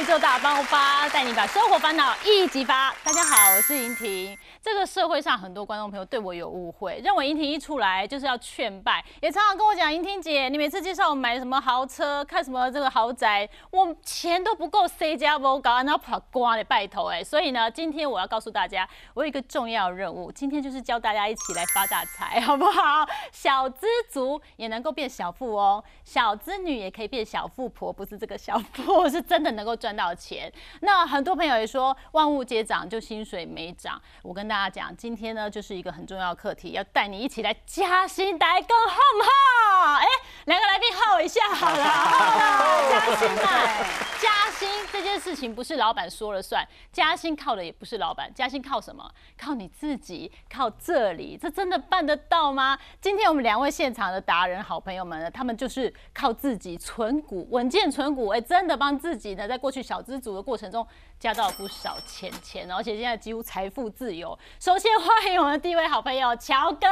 宇宙大爆发，带你把生活烦恼一击发。大家好，我是莹婷。这个社会上很多观众朋友对我有误会，认为莹婷一出来就是要劝败，也常常跟我讲，莹婷姐，你每次介绍我买什么豪车，看什么这个豪宅，我钱都不够，C 加不搞，然后跑瓜的拜头哎。所以呢，今天我要告诉大家，我有一个重要任务，今天就是教大家一起来发大财，好不好？小资族也能够变小富哦，小资女也可以变小富婆，不是这个小富，是真的能够赚到钱。那很多朋友也说，万物皆涨，就薪水没涨。我跟大家讲，今天呢就是一个很重要的课题，要带你一起来加薪，大家更好不好？哎，两个来宾耗一下好了，好了，加薪啊！加薪这件事情不是老板说了算，加薪靠的也不是老板，加薪靠什么？靠你自己，靠这里，这真的办得到吗？今天我们两位现场的达人好朋友们呢，他们就是靠自己存股，稳健存股，哎，真的帮自己呢，在过去小资族的过程中加到不少钱钱，而且现在几乎财富自由。首先欢迎我们第一位好朋友乔哥。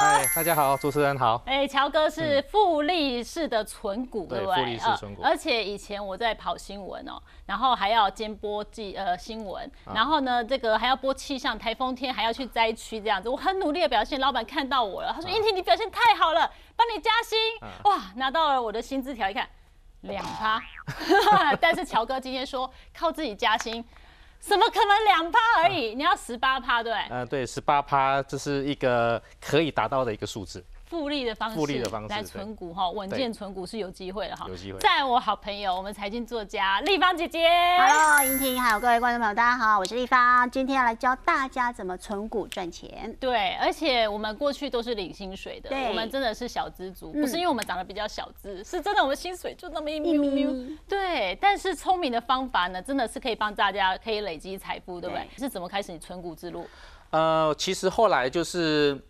哎，大家好，主持人好。哎，乔哥是复利式的存股，对不对？复利式存股。而且以前我在跑新闻哦，然后还要兼播记呃新闻，然后呢这个还要播气象，台风天还要去灾区这样子，我很努力的表现，老板看到我了，他说：“英婷，你表现太好了，帮你加薪。”哇，拿到了我的薪资条，一看两趴，但是乔哥今天说靠自己加薪。怎么可能两趴而已？你要十八趴，对？呃，对，十八趴，这是一个可以达到的一个数字。复利的方式，复利的方式来存股哈，稳健存股是有机会的哈，有机会。在我好朋友，我们财经作家立方姐姐，Hello，莹婷，还有各位观众朋友，大家好，我是立方，今天要来教大家怎么存股赚钱。对，而且我们过去都是领薪水的，对，我们真的是小资族，不是因为我们长得比较小资，是真的我们薪水就那么一咪咪。对，但是聪明的方法呢，真的是可以帮大家可以累积财富，对不对？是怎么开始你存股之路？呃，其实后来就是。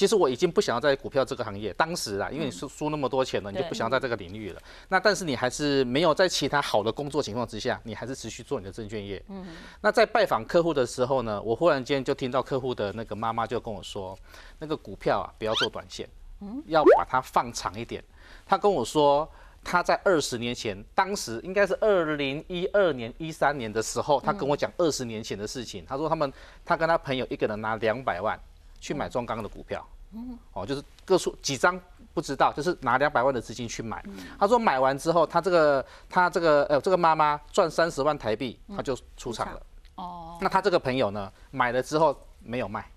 其实我已经不想要在股票这个行业，当时啊，因为你输输那么多钱了，你就不想要在这个领域了。那但是你还是没有在其他好的工作情况之下，你还是持续做你的证券业。嗯。那在拜访客户的时候呢，我忽然间就听到客户的那个妈妈就跟我说，那个股票啊，不要做短线，嗯，要把它放长一点。他跟我说，他在二十年前，当时应该是二零一二年、一三年的时候，他跟我讲二十年前的事情。他说他们他跟他朋友一个人拿两百万。去买中钢的股票，哦，就是个数几张不知道，就是拿两百万的资金去买。他说买完之后，他这个他这个呃这个妈妈赚三十万台币，他就出场了。哦，那他这个朋友呢，买了之后没有卖，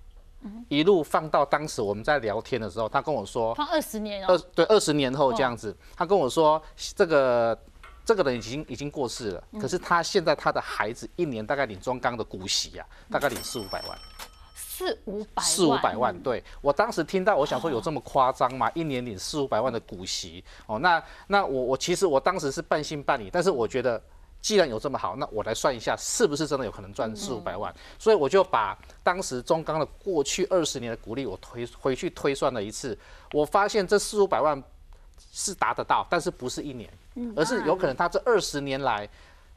一路放到当时我们在聊天的时候，他跟我说放二十年，二对二十年后这样子，他跟我说这个这个人已经已经过世了，可是他现在他的孩子一年大概领中钢的股息啊，大概领四五百万。四五百四五百万，对。我当时听到，我想说有这么夸张吗？一年领四五百万的股息。哦，那那我我其实我当时是半信半疑，但是我觉得既然有这么好，那我来算一下是不是真的有可能赚四五百万，所以我就把当时中钢的过去二十年的股利我推回去推算了一次，我发现这四五百万是达得到，但是不是一年，而是有可能他这二十年来。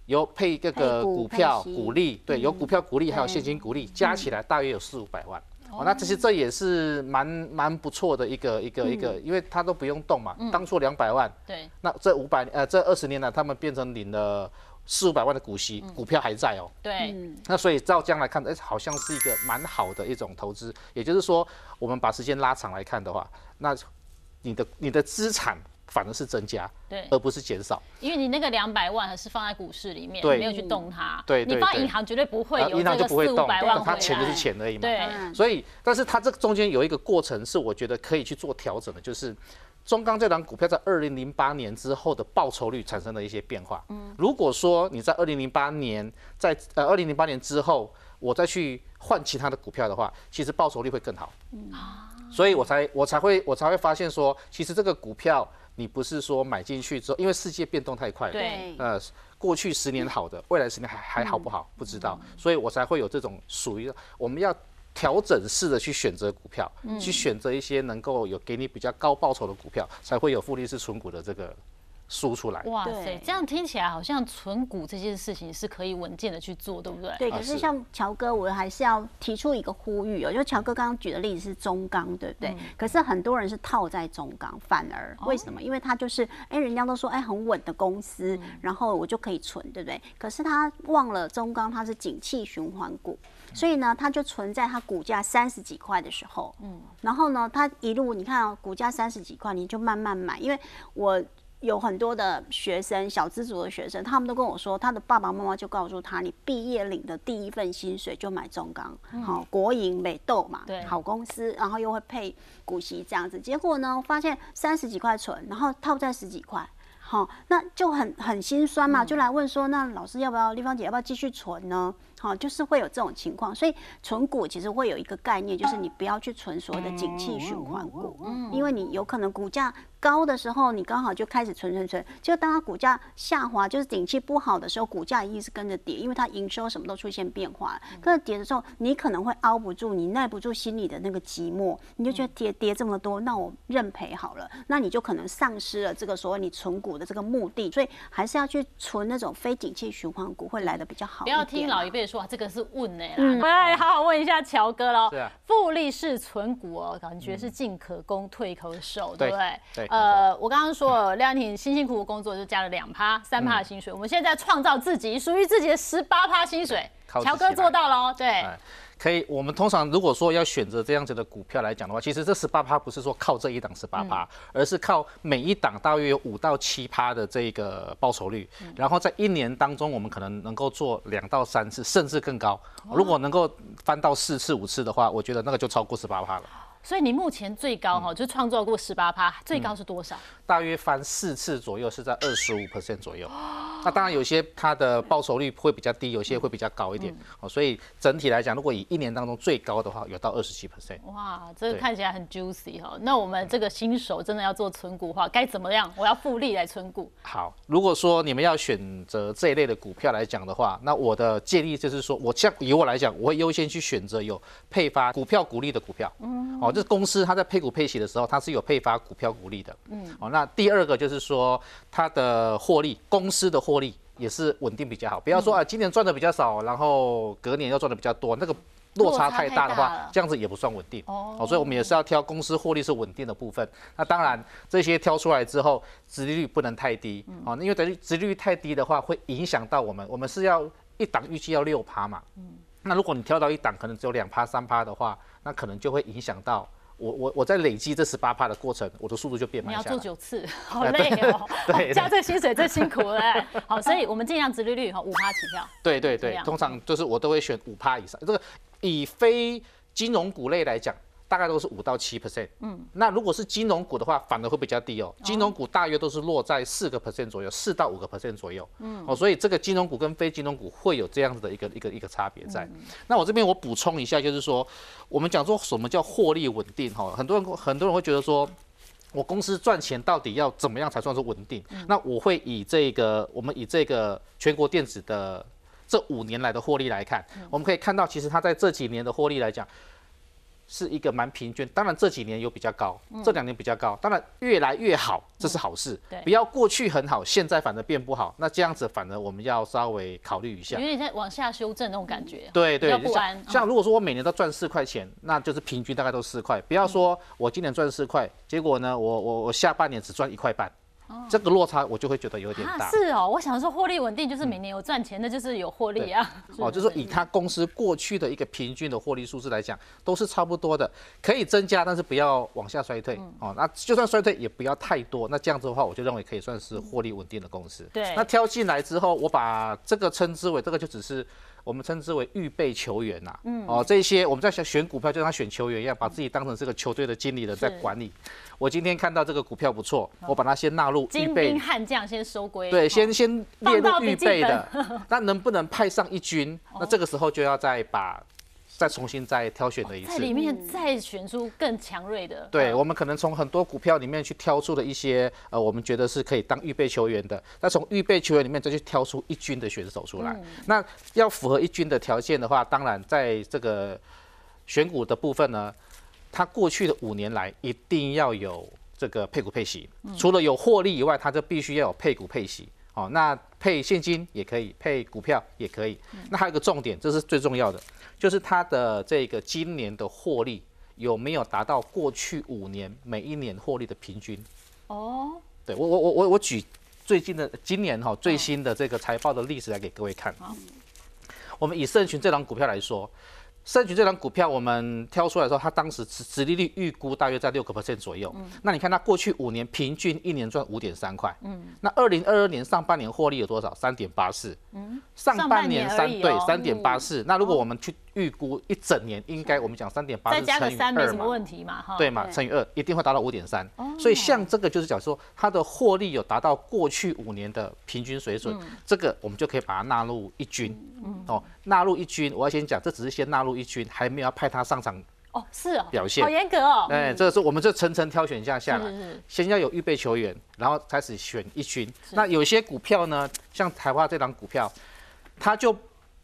有配这个股票股利，对，有股票股利，还有现金股利，加起来大约有四五百万。哦，那其实这也是蛮蛮不错的一个一个一个，因为他都不用动嘛。当初两百万，对。那这五百呃这二十年来，他们变成领了四五百万的股息，股票还在哦。对。那所以照这样来看，哎，好像是一个蛮好的一种投资。也就是说，我们把时间拉长来看的话，那你的你的资产。反而是增加，对，而不是减少。因为你那个两百万还是放在股市里面，对，没有去动它。对，你放银行绝对不会有这个四五百万，它钱就是钱而已嘛。对，所以，但是它这个中间有一个过程是我觉得可以去做调整的，就是中钢这档股票在二零零八年之后的报酬率产生了一些变化。嗯，如果说你在二零零八年，在呃二零零八年之后，我再去换其他的股票的话，其实报酬率会更好。嗯啊，所以我才我才会我才会发现说，其实这个股票。你不是说买进去之后，因为世界变动太快了，对，呃，过去十年好的，未来十年还还好不好？不知道，所以我才会有这种属于我们要调整式的去选择股票，去选择一些能够有给你比较高报酬的股票，才会有复利式存股的这个输出来。哇塞，这样听起来好像存股这件事情是可以稳健的去做，对不对？对，可是像乔哥，我还是要提出一个呼吁哦，就乔哥刚刚举的例子是中钢，对不对？可是很多人是套在中钢，反而为什么？因为他就是哎，人家都说哎很稳的公司，然后我就可以存，对不对？可是他忘了中钢它是景气循环股，所以呢，它就存在它股价三十几块的时候，嗯，然后呢，它一路你看哦，股价三十几块，你就慢慢买，因为我。有很多的学生，小资族的学生，他们都跟我说，他的爸爸妈妈就告诉他，你毕业领的第一份薪水就买中钢，好、国营美豆嘛对，好公司，然后又会配股息这样子。结果呢，发现三十几块存，然后套在十几块。好、那就很很心酸嘛，就来问说，那老师要不要，丽芳姐要不要继续存呢？好、就是会有这种情况，所以存股其实会有一个概念，就是你不要去存所谓的景气循环股，因为你有可能股价高的时候，你刚好就开始存存存，就当它股价下滑，就是景气不好的时候，股价一定是跟着跌，因为它营收什么都出现变化了。可是跌的时候，你可能会熬不住，你耐不住心里的那个寂寞，你就觉得跌跌这么多，那我认赔好了，那你就可能丧失了这个所谓你存股的这个目的，所以还是要去存那种非景气循环股，会来的比较好不。要听老一辈说啊，这个是问呢啦。嗯我来好好问一下乔哥喽是啊。复利式存股哦，感觉是进可攻退可守，对不对？对呃，我刚刚说了，廖婷辛辛苦苦工作就加了两趴、三趴的薪水，我们现在创造自己属于自己的十八趴薪水。乔哥做到了哦，对。哎，可以。我们通常如果说要选择这样子的股票来讲的话，其实这十八趴不是说靠这一档十八趴，而是靠每一档大约有五到七趴的这个报酬率，然后在一年当中，我们可能能够做两到三次，甚至更高。如果能够翻到四次、五次的话，我觉得那个就超过十八趴了。所以你目前最高哈，就创造过十八趴，最高是多少？大约翻四次左右，是在二十五 percent 左右。那当然有些它的报酬率会比较低，有些会比较高一点。哦，所以整体来讲，如果以一年当中最高的话，有到二十七 percent。哇，这个看起来很 juicy 哈。那我们这个新手真的要做存股的话，该怎么样？我要复利来存股。好，如果说你们要选择这一类的股票来讲的话，那我的建议就是说，我像以我来讲，我会优先去选择有配发股票股利的股票。嗯，哦，就是公司它在配股配息的时候，它是有配发股票股利的。嗯，哦，那第二个就是说它的获利，公司的获利也是稳定比较好。不要说啊，今年赚的比较少，然后隔年又赚的比较多，那个。落差太大的话这样子也不算稳定哦哦，所以我们也是要挑公司获利是稳定的部分。那当然，这些挑出来之后，殖利率不能太低哦，因为等于殖利率太低的话，会影响到我们。我们是要一档预计要六趴嘛，那如果你挑到一档可能只有两趴三趴的话，那可能就会影响到我我我在累积这十八趴的过程，我的速度就变慢你要。做九次，好累 哦。加这薪水最辛苦了哎。好，所以我们尽量直利率哈五趴起跳。对对对，通常就是我都会选五趴以上。这个以非金融股类来讲，大概都是五到七 percent。嗯，那如果是金融股的话，反而会比较低哦。金融股大约都是落在四个 percent 左右，四到五个 percent 左右。嗯，哦，所以这个金融股跟非金融股会有这样子的一个一个一个差别在。那我这边我补充一下，就是说，我们讲说什么叫获利稳定哈，很多人很多人会觉得说。我公司赚钱到底要怎么样才算是稳定？那我会以这个，我们以这个全国电子的这五年来的获利来看，我们可以看到，其实它在这几年的获利来讲，是一个蛮平均。当然这几年有比较高，这两年比较高，当然越来越好，这是好事对。不要过去很好，现在反而变不好，那这样子反而我们要稍微考虑一下有。点在往下修正那种感觉。对对不安像像如果说我每年都赚四块钱，那就是平均大概都四块。不要说我今年赚四块，结果呢，我我我下半年只赚一块半，这个落差我就会觉得有点啊，大。是哦，我想说获利稳定就是每年有赚钱，那就是有获利啊。哦，就是说以他公司过去的一个平均的获利数字来讲，都是差不多的，可以增加，但是不要往下衰退。哦，那就算衰退也不要太多。那这样子的话，我就认为可以算是获利稳定的公司。对那挑进来之后，我把这个称之为这个就只是我们称之为预备球员呐、嗯。哦，这些我们在选选股票，就像选球员一样，把自己当成这个球队的经理人在管理。我今天看到这个股票不错，我把它先纳入预精备兵悍将先收归。对，哦先先列入预备的，那能不能派上一军？那这个时候就要再把再重新再挑选的一次。在里面再选出更强锐的。对，嗯我们可能从很多股票里面去挑出了一些呃，我们觉得是可以当预备球员的。那从预备球员里面再去挑出一军的选手出来。那要符合一军的条件的话，当然在这个选股的部分呢，它过去的五年来一定要有这个配股配息。除了有获利以外，它就必须要有配股配息。哦，那配现金也可以，配股票也可以。那还有一个重点，这是最重要的，就是它的这个今年的获利有没有达到过去五年每一年获利的平均？哦，对我我我我我举最近的今年哈最新的这个财报的历史来给各位看。我们以盛群这档股票来说。盛群这张股票，我们挑出来的时候，它当时殖殖利率预估大约在六个 percent 左右。嗯，那你看它过去五年平均一年赚五点三块。嗯，那二零二二年上半年获利有多少？三点八四。嗯，上半年三对三点八四。那如果我们去预估一整年，应该我们讲三点八再加个三没什么问题嘛？哈，对嘛？乘以二一定会达到五点三。所以像这个就是讲说，它的获利有达到过去五年的平均水准，这个我们就可以把它纳入一军。嗯，哦，纳入一军，我要先讲，这只是先纳入。一军还没有要派他上场哦，是哦，表现好严格哦。哎，这个是我们就层层挑选下下来，先要有预备球员，然后开始选一军。那有些股票呢，像台化这档股票，它就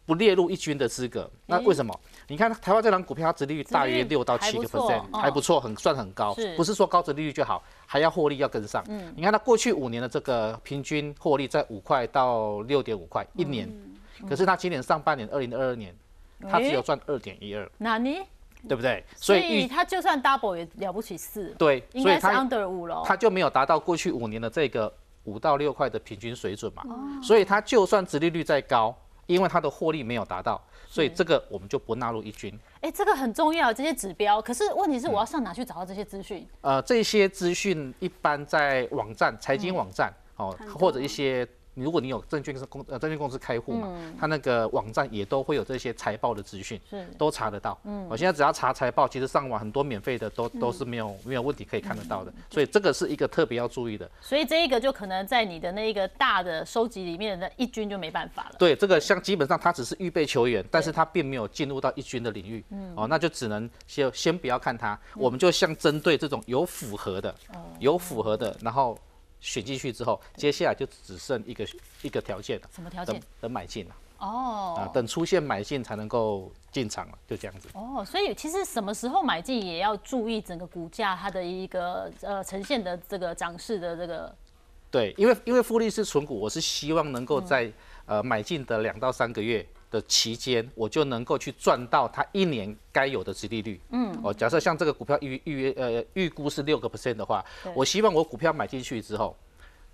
不列入一军的资格。那为什么？你看台湾这档股票，它殖利率大约六到七个 percent，还不错，很算很高。不是说高殖利率就好，还要获利要跟上。嗯，你看它过去五年的这个平均获利在五块到六点五块一年，可是它今年上半年二零二二年。它只有赚二点一二，那你对不对？所以它就算 double 也了不起四，对，应该是 under 五了，它就没有达到过去五年的这个五到六块的平均水准嘛。所以它就算殖利率再高，因为它的获利没有达到，所以这个我们就不纳入一军。哎，这个很重要，这些指标。可是问题是，我要上哪去找到这些资讯？呃，这些资讯一般在网站、财经网站哦，或者一些。如果你有证券公呃证券公司开户嘛，他那个网站也都会有这些财报的资讯，是都查得到。嗯，我现在只要查财报，其实上网很多免费的都都是没有没有问题可以看得到的。所以这个是一个特别要注意的。所以这一个就可能在你的那一个大的收集里面的一军就没办法了。对，这个像基本上他只是预备球员，但是他并没有进入到一军的领域。嗯，哦，那就只能先先不要看他，我们就像针对这种有符合的，有符合的，然后。选进去之后，接下来就只剩一个一个条件了。什么条件？等买进了。哦。啊，等出现买进才能够进场了，就这样子。哦，所以其实什么时候买进也要注意整个股价它的一个呃呈现的这个涨势的这个。对，因为因为富力是存股，我是希望能够在呃买进的两到三个月。的期间，我就能够去赚到它一年该有的殖利率。嗯，哦，假设像这个股票预预约呃预估是六个 percent 的话，我希望我股票买进去之后，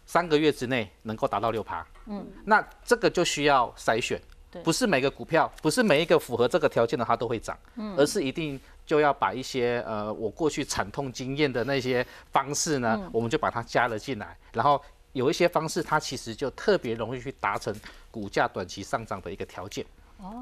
三个月之内能够达到六趴。嗯，那这个就需要筛选，不是每个股票，不是每一个符合这个条件的它都会涨，嗯，而是一定就要把一些呃我过去惨痛经验的那些方式呢，我们就把它加了进来，然后。有一些方式，它其实就特别容易去达成股价短期上涨的一个条件。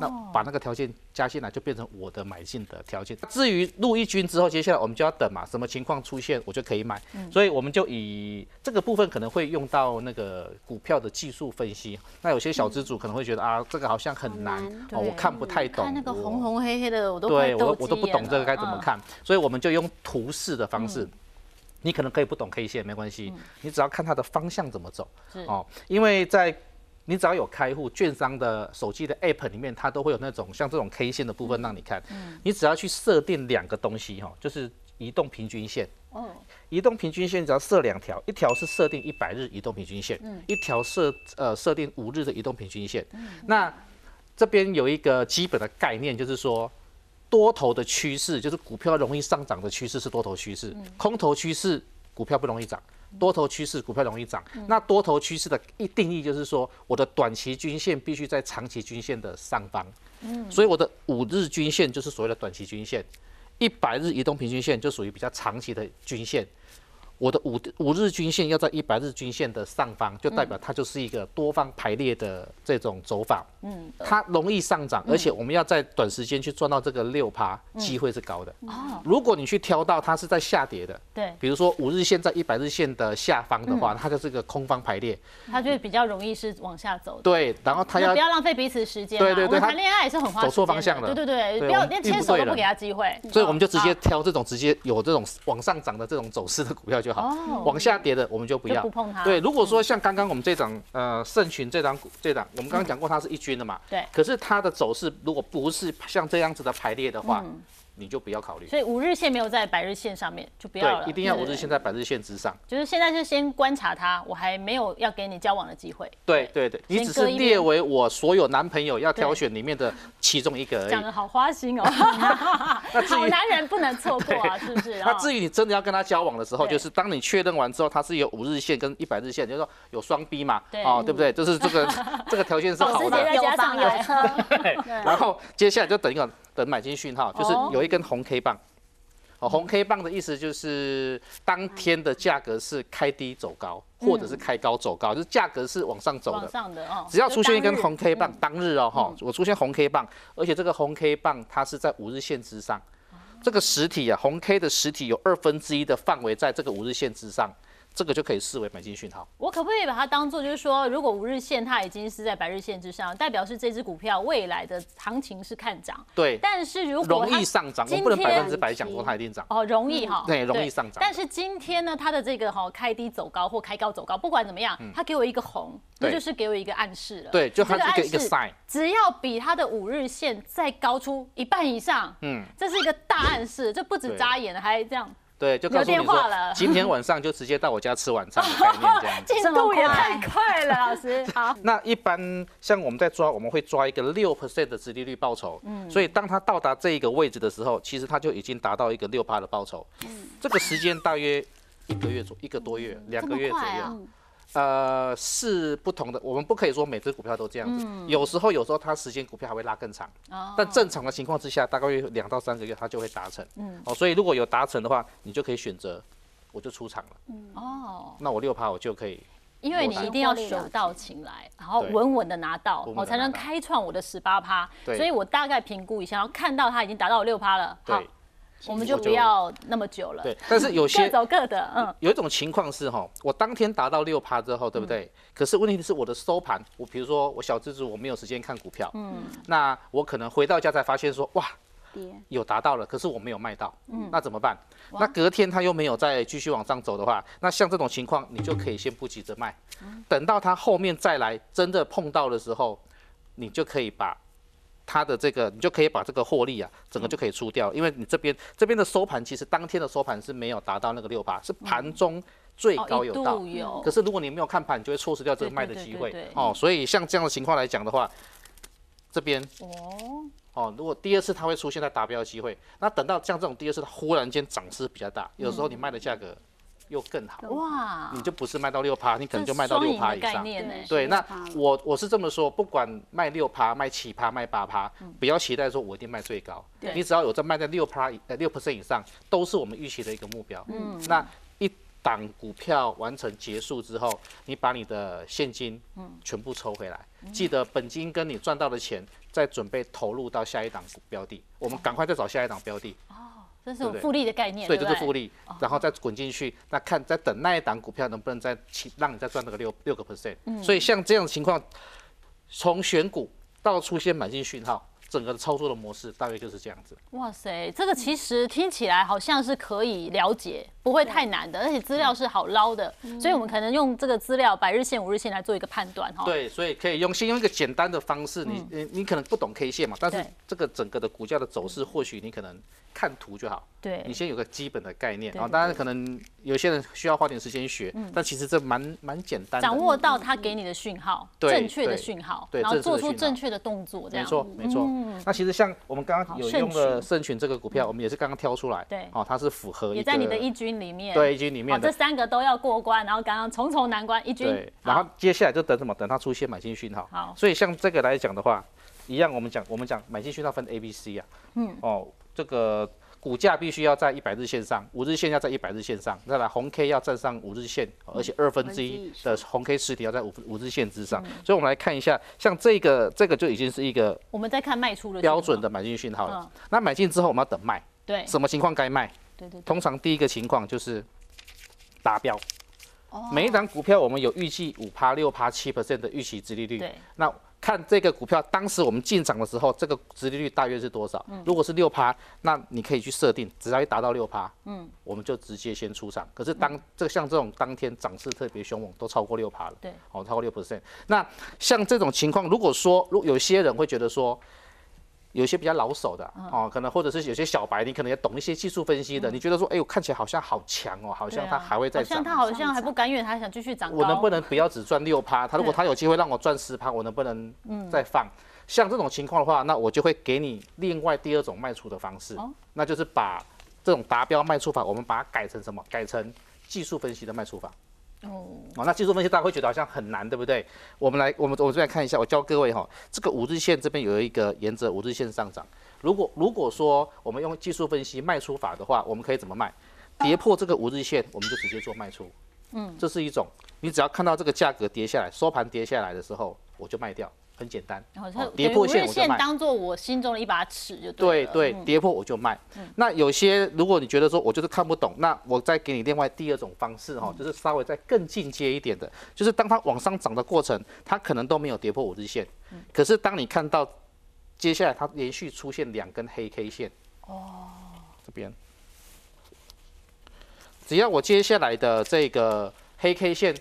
那把那个条件加进来，就变成我的买进的条件。至于入一军之后，接下来我们就要等嘛，什么情况出现，我就可以买。所以我们就以这个部分可能会用到那个股票的技术分析。那有些小资主可能会觉得啊，这个好像很难哦，我看不太懂。看那个红红黑黑的，我都对我我都不懂这个该怎么看。所以我们就用图示的方式。你可能可以不懂 K 线没关系，你只要看它的方向怎么走哦。因为在你只要有开户，券商的手机的 App 里面，它都会有那种像这种 K 线的部分让你看。你只要去设定两个东西哈，就是移动平均线。哦。移动平均线只要设两条，一条是设定一百日移动平均线，一条设呃设定五日的移动平均线。那这边有一个基本的概念，就是说。多头的趋势就是股票容易上涨的趋势是多头趋势，空头趋势股票不容易涨，多头趋势股票容易涨。那多头趋势的一定义就是说，我的短期均线必须在长期均线的上方，所以我的五日均线就是所谓的短期均线，一百日移动平均线就属于比较长期的均线。我的五五日均线要在一百日均线的上方，就代表它就是一个多方排列的这种走法。嗯，它容易上涨，而且我们要在短时间去赚到这个六趴，机会是高的。哦，如果你去挑到它是在下跌的，对，比如说五日线在一百日线的下方的话，它就是个空方排列，它就比较容易是往下走。对，然后它要不要浪费彼此时间？对对对，谈恋爱也是很花走错方向了。对对对，不要连牵手都不给他机会。所以我们就直接挑这种直接有这种往上涨的这种走势的股票就好。哦，往下跌的我们就不要，不碰它。对，如果说像刚刚我们这张呃盛群这张股这张，我们刚刚讲过它是一军的嘛。对。可是它的走势如果不是像这样子的排列的话，你就不要考虑。所以五日线没有在百日线上面就不要了，对，一定要五日线在百日线之上。就是现在就先观察他，我还没有要给你交往的机会。对对对，你只是列为我所有男朋友要挑选里面的其中一个而已。讲的好花心哦，好男人不能错过啊，是不是？那至于你真的要跟他交往的时候，就是当你确认完之后，他是有五日线跟一百日线，就是说有双 B 嘛，对哦，对不对？就是这个这个条件是好的。保时捷再有加上房有来车，然后接下来就等一个等买进讯号，就是哦有一根红 K 棒。哦，红 K 棒的意思就是当天的价格是开低走高，或者是开高走高，就是价格是往上走往的。上的哦，只要出现一根红 K 棒，嗯当日哦哈，我出现红 K 棒，而且这个红 K 棒它是在五日线之上，这个实体啊，红 K 的实体有二分之一的范围在这个五日线之上，这个就可以视为买进讯号。我可不可以把它当做就是说，如果五日线它已经是在百日线之上，代表是这只股票未来的行情是看涨。对，但是如果容易上涨，不能百天分之百讲说它一定涨。哦，容易哈，对容易上涨但是今天呢，它的这个哈开低走高或开高走高，不管怎么样，它给我一个红，那嗯就是给我一个暗示了。对就它这个一个 sign 只要比它的五日线再高出一半以上，嗯，这是一个大暗示，这不止对眨眼，还这样对，就告诉有你说今天晚上就直接到我家吃晚餐的概念这样。进度也太快了，老师。好，那一般像我们在抓，我们会抓一个六 percent 的殖利率报酬。嗯，所以当它到达这一个位置的时候，其实它就已经达到一个六趴的报酬。嗯，这个时间大约一个月左一个多月，两个月左右。呃，是不同的，我们不可以说每只股票都这样子。有时候有时候它时间股票还会拉更长，哦但正常的情况之下，大概有两到三个月它就会达成。嗯，哦，所以如果有达成的话，你就可以选择我就出场了。嗯哦，那我六趴我就可以。因为你一定要手到擒来，然后稳稳的拿到，我才能开创我的十八趴。对所以我大概评估一下，然后看到它已经达到六趴了，好对，我们就不要那么久了。对，但是有些 各些走各的，嗯，有一种情况是哈，我当天达到六趴之后，对不对？可是问题是我的收盘，我比如说我小资主我没有时间看股票，嗯，那我可能回到家才发现说，哇，跌。有达到了，可是我没有卖到，嗯，那怎么办？那隔天它又没有再继续往上走的话，那像这种情况，你就可以先不急着卖，等到它后面再来真的碰到的时候，你就可以把。它的这个，你就可以把这个获利啊，整个就可以出掉，因为你这边这边的收盘其实当天的收盘是没有达到那个六八，是盘中最高有到，可是如果你没有看盘，你就会错失掉这个卖的机会。哦。所以像这样的情况来讲的话，这边哦，哦，如果第二次它会出现在达标的机会，那等到像这种第二次它忽然间涨势比较大，有时候你卖的价格又更好，哇，你就不是卖到六趴，你可能就卖到六趴以上。对，那我我是这么说，不管卖六趴、卖七趴、卖八趴，不要期待说我一定卖最高，你只要有在卖在六趴呃六 percent 以上，都是我们预期的一个目标。嗯，那一档股票完成结束之后，你把你的现金全部抽回来，记得本金跟你赚到的钱再准备投入到下一档股标的，我们赶快再找下一档标的。这是复利的概念，对，就是复利，然后再滚进去，那看再等那一档股票能不能再起让你再赚那个六六个 percent。所以像这样的情况，从选股到出现买进讯号，整个的操作的模式大约就是这样子。哇塞，这个其实听起来好像是可以了解，不会太难的，而且资料是好捞的，所以我们可能用这个资料百日线、五日线来做一个判断哈。对，所以可以用先用一个简单的方式，你你你可能不懂 K 线嘛，但是这个整个的股价的走势，或许你可能看图就好。对你先有个基本的概念啊，当然可能有些人需要花点时间学，但其实这蛮蛮简单。掌握到他给你的讯号，正确的对讯号，对然后做出正确的动作，这样。没错，没错。那其实像我们刚刚有用的盛盛群这个股票，我们也是刚刚挑出来，对哦，它是符合也在你的一军里面。对一军里，面的。这三个都要过关，然后刚刚重重难关，一军。对，然后接下来就等什么？等它出现买进讯号。好所以像这个来讲的话，一样我们讲我们讲买进讯号分 A、B、C 啊。嗯。哦，这个股价必须要在一百日线上，五日线要在一百日线上，再来红 K 要站上五日线，而且二分之一的红 K 实体要在五五日线之上。所以我们来看一下，像这个这个就已经是一个我们在看卖出的标准的买进讯号了嗯。那买进之后我们要等卖，对什么情况该卖？对对对，通常第一个情况就是达标。哦每一档股票我们有预计五趴、六趴、七 percent 的预期殖利率。对，那看这个股票当时我们进场的时候，这个殖利率大约是多少？嗯如果是六趴，那你可以去设定，只要一达到六趴，嗯，我们就直接先出场。可是嗯当这像这种当天涨势特别凶猛，都超过六趴了，对，哦，超过六 percent。那像这种情况，如果说如有些人会觉得说。有些比较老手的哦，可能或者是有些小白，你可能也懂一些技术分析的，你觉得说，哎呦，看起来好像好强哦，好像它还会再涨，好像它好像还不甘愿，还想继续涨。我能不能不要只赚六趴？他如果他有机会让我赚十趴，我能不能再放？像这种情况的话，那我就会给你另外第二种卖出的方式，那就是把这种达标卖出法，我们把它改成什么？改成技术分析的卖出法。哦，哦，那技术分析大家会觉得好像很难，对不对？我们来，我们我这边看一下，我教各位哈，这个五日线这边有一个沿着五日线上涨。如果如果说我们用技术分析卖出法的话，我们可以怎么卖？跌破这个五日线，我们就直接做卖出。嗯，这是一种，你只要看到这个价格跌下来，收盘跌下来的时候，我就卖掉。很简单，跌破线我就卖，当做我心中的一把尺就对对对，跌破我就卖。那有些如果你觉得说我就是看不懂，那我再给你另外第二种方式哈，就是稍微再更进阶一点的，就是当它往上涨的过程，它可能都没有跌破五日线，可是当你看到接下来它连续出现两根黑 K 线，哦，这边，只要我接下来的这个黑 K 线。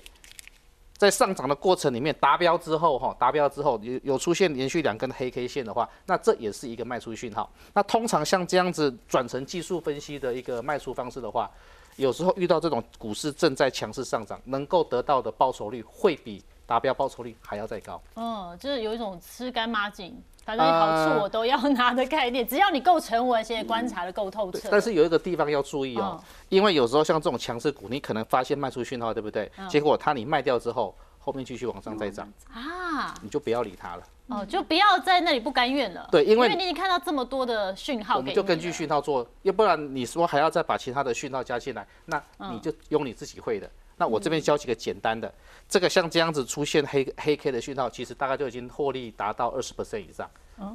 在上涨的过程里面达标之后，哈，达标之后有有出现连续两根黑 K 线的话，那这也是一个卖出讯号。那通常像这样子转成技术分析的一个卖出方式的话，有时候遇到这种股市正在强势上涨，能够得到的报酬率会比达标报酬率还要再高。嗯，就是有一种吃干抹净，反正好处我都要拿的概念。只要你够沉稳，现在观察的够透彻。但是有一个地方要注意哦，因为有时候像这种强势股，你可能发现卖出讯号，对不对？结果它你卖掉之后。后面继续往上再涨啊，你就不要理它了。哦，就不要在那里不甘愿了。对，因为你已经看到这么多的讯号，我们就根据讯号做，要不然你说还要再把其他的讯号加进来，那你就用你自己会的。那我这边教几个简单的，这个像这样子出现黑黑 K 的讯号，其实大概就已经获利达到二十 percent 以上。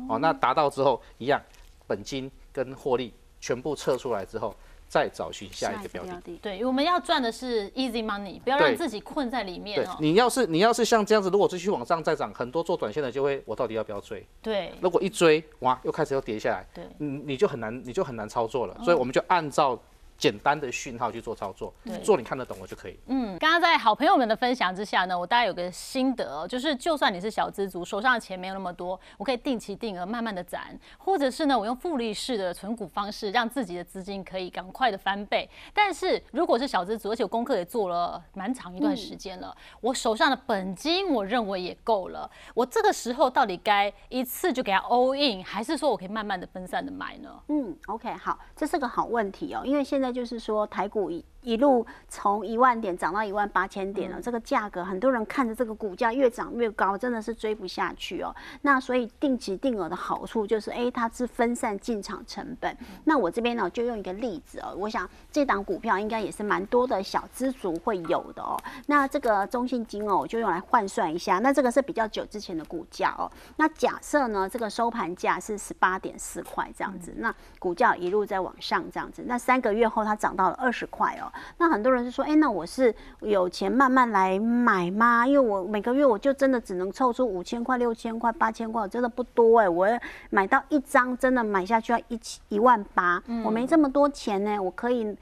哦，那达到之后一样，本金跟获利全部撤出来之后。再找寻下一个标的，对，我们要赚的是 easy money，不要让自己困在里面哦。你要是你要是像这样子，如果继续往上再涨，很多做短线的就会，我到底要不要追？对，如果一追，哇，又开始又跌下来，对，你你就很难，你就很难操作了。所以我们就按照。简单的讯号去做操作，做你看得懂我就可以。嗯，刚刚在好朋友们的分享之下呢，我大概有个心得，就是就算你是小资族，手上的钱没有那么多，我可以定期定额慢慢的攒，或者是呢，我用复利式的存股方式，让自己的资金可以赶快的翻倍。但是如果是小资族，而且我功课也做了蛮长一段时间了，我手上的本金我认为也够了，我这个时候到底该一次就给它 all in，还是说我可以慢慢的分散的买呢？嗯，OK，好，这是个好问题哦，因为现在。就是说，台股一一路从一万点涨到一万八千点了，这个价格很多人看着这个股价越涨越高，真的是追不下去哦。那所以定期定额的好处就是，哎，它是分散进场成本。那我这边呢，就用一个例子哦，我想这档股票应该也是蛮多的小资族会有的哦。那这个中信金哦，我就用来换算一下。那这个是比较久之前的股价哦。那假设呢，这个收盘价是十八点四块这样子，那股价一路在往上这样子，那三个月后。它涨到了二十块哦，那很多人是说，哎，那我是有钱慢慢来买吗？因为我每个月我就真的只能凑出五千块、六千块、八千块，真的不多哎。我买到一张真的买下去要一千一万八，我没这么多钱呢，我可以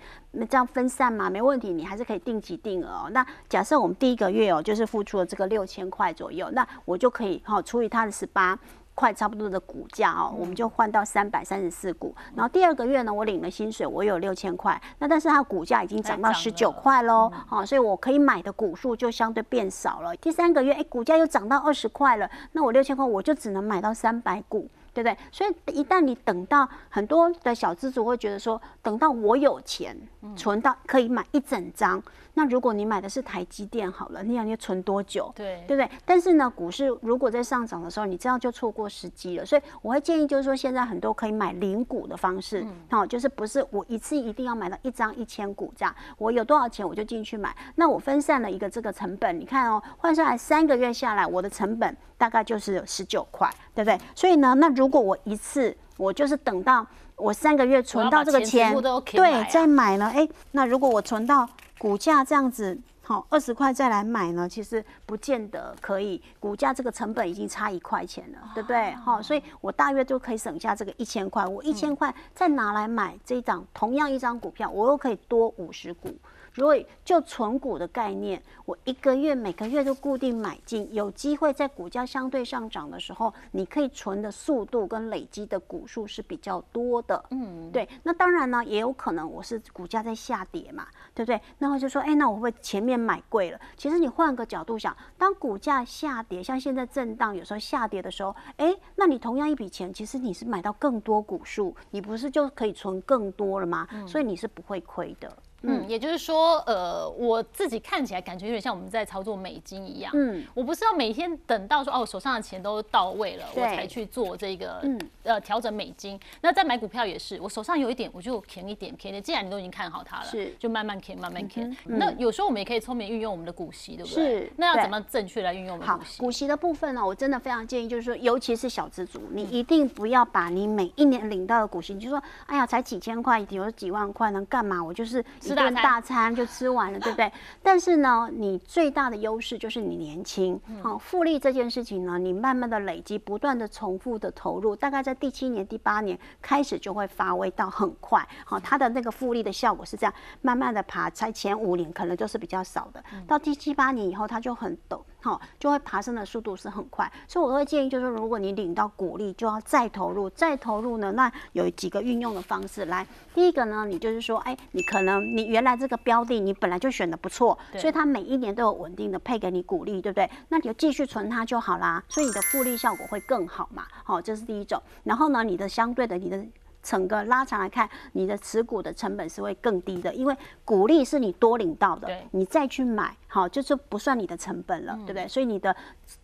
这样分散嘛？没问题，你还是可以定期定额哦。那假设我们第一个月哦，就是付出了这个六千块左右，那我就可以哈除以它的十八。块差不多的股价哦，我们就换到三百三十四股。然后第二个月呢，我领了薪水，我有六千块。那但是它股价已经涨到十九块喽，好，所以我可以买的股数就相对变少了。第三个月，哎，股价又涨到二十块了，那我六千块我就只能买到三百股，对不对？所以一旦你等到很多的小资主会觉得说，等到我有钱存到可以买一整张。那如果你买的是台积电好了，你想你存多久？对，对不对？但是呢，股市如果在上涨的时候，你这样就错过时机了。所以我会建议，就是说现在很多可以买零股的方式，好，就是不是我一次一定要买到一张一千股这样，我有多少钱我就进去买。那我分散了一个这个成本，你看哦，换算来三个月下来，我的成本大概就是十九块，对不对？所以呢，那如果我一次我就是等到我三个月存到这个钱，对，再买呢，哎，那如果我存到。股价这样子，好二十块再来买呢，其实不见得可以。股价这个成本已经差一块钱了，对不对？好，所以我大约就可以省下这个一千块。我一千块再拿来买这一张同样一张股票，我又可以多五十股。如果就存股的概念，我一个月每个月都固定买进，有机会在股价相对上涨的时候，你可以存的速度跟累积的股数是比较多的。嗯，对。那当然呢，也有可能我是股价在下跌嘛，对不对？那我就说，哎，那我会不会前面买贵了？其实你换个角度想，当股价下跌，像现在震荡，有时候下跌的时候，哎，那你同样一笔钱，其实你是买到更多股数，你不是就可以存更多了吗？所以你是不会亏的。嗯，也就是说，呃，我自己看起来感觉有点像我们在操作美金一样。嗯，我不是要每天等到说哦，我手上的钱都到位了，我才去做这个，嗯，呃，调整美金。那在买股票也是，我手上有一点，我就填一点，填的。既然你都已经看好它了，是，就慢慢填，慢慢填。那有时候我们也可以聪明运用我们的股息，对不对？是。那要怎么正确来运用我们股息？股息的部分呢，我真的非常建议，就是说，尤其是小资族，你一定不要把你每一年领到的股息，你就说，哎呀，才几千块，有几万块，能干嘛？我就是一顿大餐。就吃完了，对不对？但是呢，你最大的优势就是你年轻。好，复利这件事情呢，你慢慢的累积，不断的重复的投入，大概在第七年、第八年开始就会发威到很快。好，它的那个复利的效果是这样，慢慢的爬，才前五年可能就是比较少的，到第七八年以后，它就很陡。好，就会爬升的速度是很快，所以我会建议，就是如果你领到股利，就要再投入，再投入呢，那有几个运用的方式。来，第一个呢，你就是说，哎，你可能你原来这个标的你本来就选的不错，所以它每一年都有稳定的配给你股利，对不对？那你就继续存它就好啦，所以你的复利效果会更好嘛。好，这是第一种。然后呢，你的相对的你的。整个拉长来看，你的持股的成本是会更低的，因为股利是你多领到的，你再去买，好，就是不算你的成本了，对不对？所以你的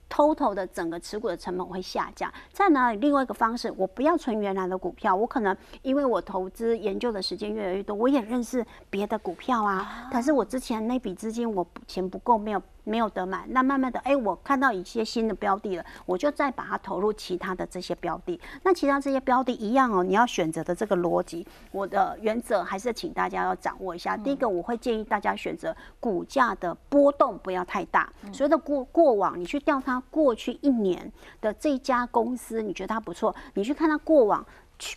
total 的整个持股的成本会下降。再呢，另外一个方式，我不要存原来的股票，我可能因为我投资研究的时间越来越多，我也认识别的股票啊，但是我之前那笔资金我钱不够，没有。没有得买，那慢慢的，哎，我看到一些新的标的了，我就再把它投入其他的这些标的。那其他这些标的一样哦，你要选择的这个逻辑，我的原则还是请大家要掌握一下。第一个，我会建议大家选择股价的波动不要太大。所谓的过过往，你去调它过去一年的这家公司，你觉得它不错，你去看它过往。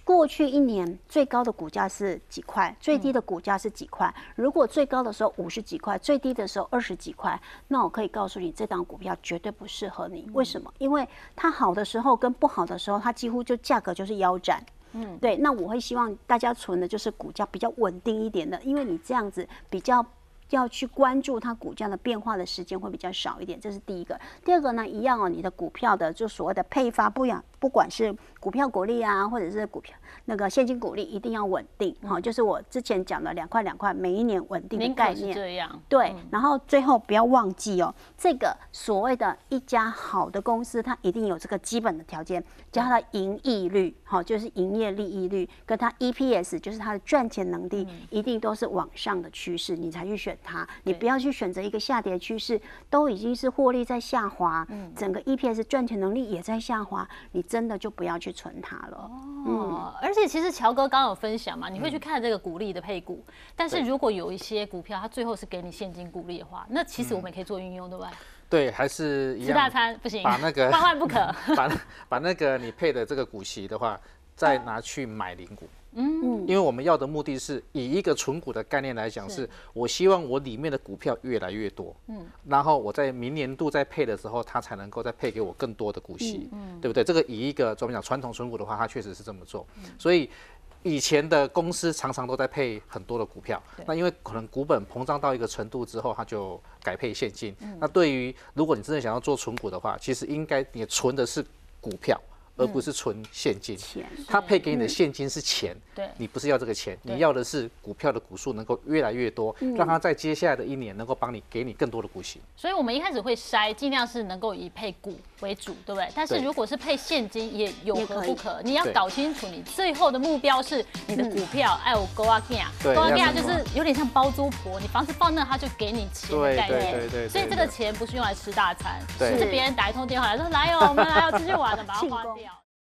过去一年最高的股价是几块，最低的股价是几块？如果最高的时候五十几块，最低的时候二十几块，那我可以告诉你，这档股票绝对不适合你。为什么？因为它好的时候跟不好的时候，它几乎就价格就是腰斩。嗯，对。那我会希望大家存的就是股价比较稳定一点的，因为你这样子比较。要去关注它股价的变化的时间会比较少一点，这是第一个。第二个呢，一样哦，你的股票的就所谓的配发不一样，不管是股票股利啊，或者是股票那个现金股利，一定要稳定哈。就是我之前讲的两块两块，每一年稳定的概念。这样。对，然后最后不要忘记哦，这个所谓的一家好的公司，它一定有这个基本的条件，叫它的盈利率，好，就是营业利益率，跟它 EPS，就是它的赚钱能力，一定都是往上的趋势，你才去选。它，你不要去选择一个下跌趋势，都已经是获利在下滑，嗯，整个 EPS 赚钱能力也在下滑，你真的就不要去存它了。哦，而且其实乔哥刚刚有分享嘛，你会去看这个股利的配股，但是如果有一些股票它最后是给你现金股利的话，那其实我们也可以做运用，对不对？对，还是吃大餐不行，把那个万万不可，把把那个你配的这个股息的话，再拿去买零股。嗯，因为我们要的目的是以一个存股的概念来讲，是我希望我里面的股票越来越多，嗯，然后我在明年度再配的时候，它才能够再配给我更多的股息，嗯，对不对？这个以一个怎么讲传统存股的话，它确实是这么做，所以以前的公司常常都在配很多的股票，那因为可能股本膨胀到一个程度之后，它就改配现金。那对于如果你真的想要做存股的话，其实应该你存的是股票。而不是存现金，他配给你的现金是钱，对。你不是要这个钱，你要的是股票的股数能够越来越多，让他在接下来的一年能够帮你给你更多的股息。所以我们一开始会筛，尽量是能够以配股为主，对不对？但是如果是配现金，也有何不可？你要搞清楚，你最后的目标是你的股票，哎，我 go again，go again 就是有点像包租婆，你房子放那，他就给你钱的概念。所以这个钱不是用来吃大餐，是别人打一通电话来说来哦，我们来哦出去玩的，把它花掉。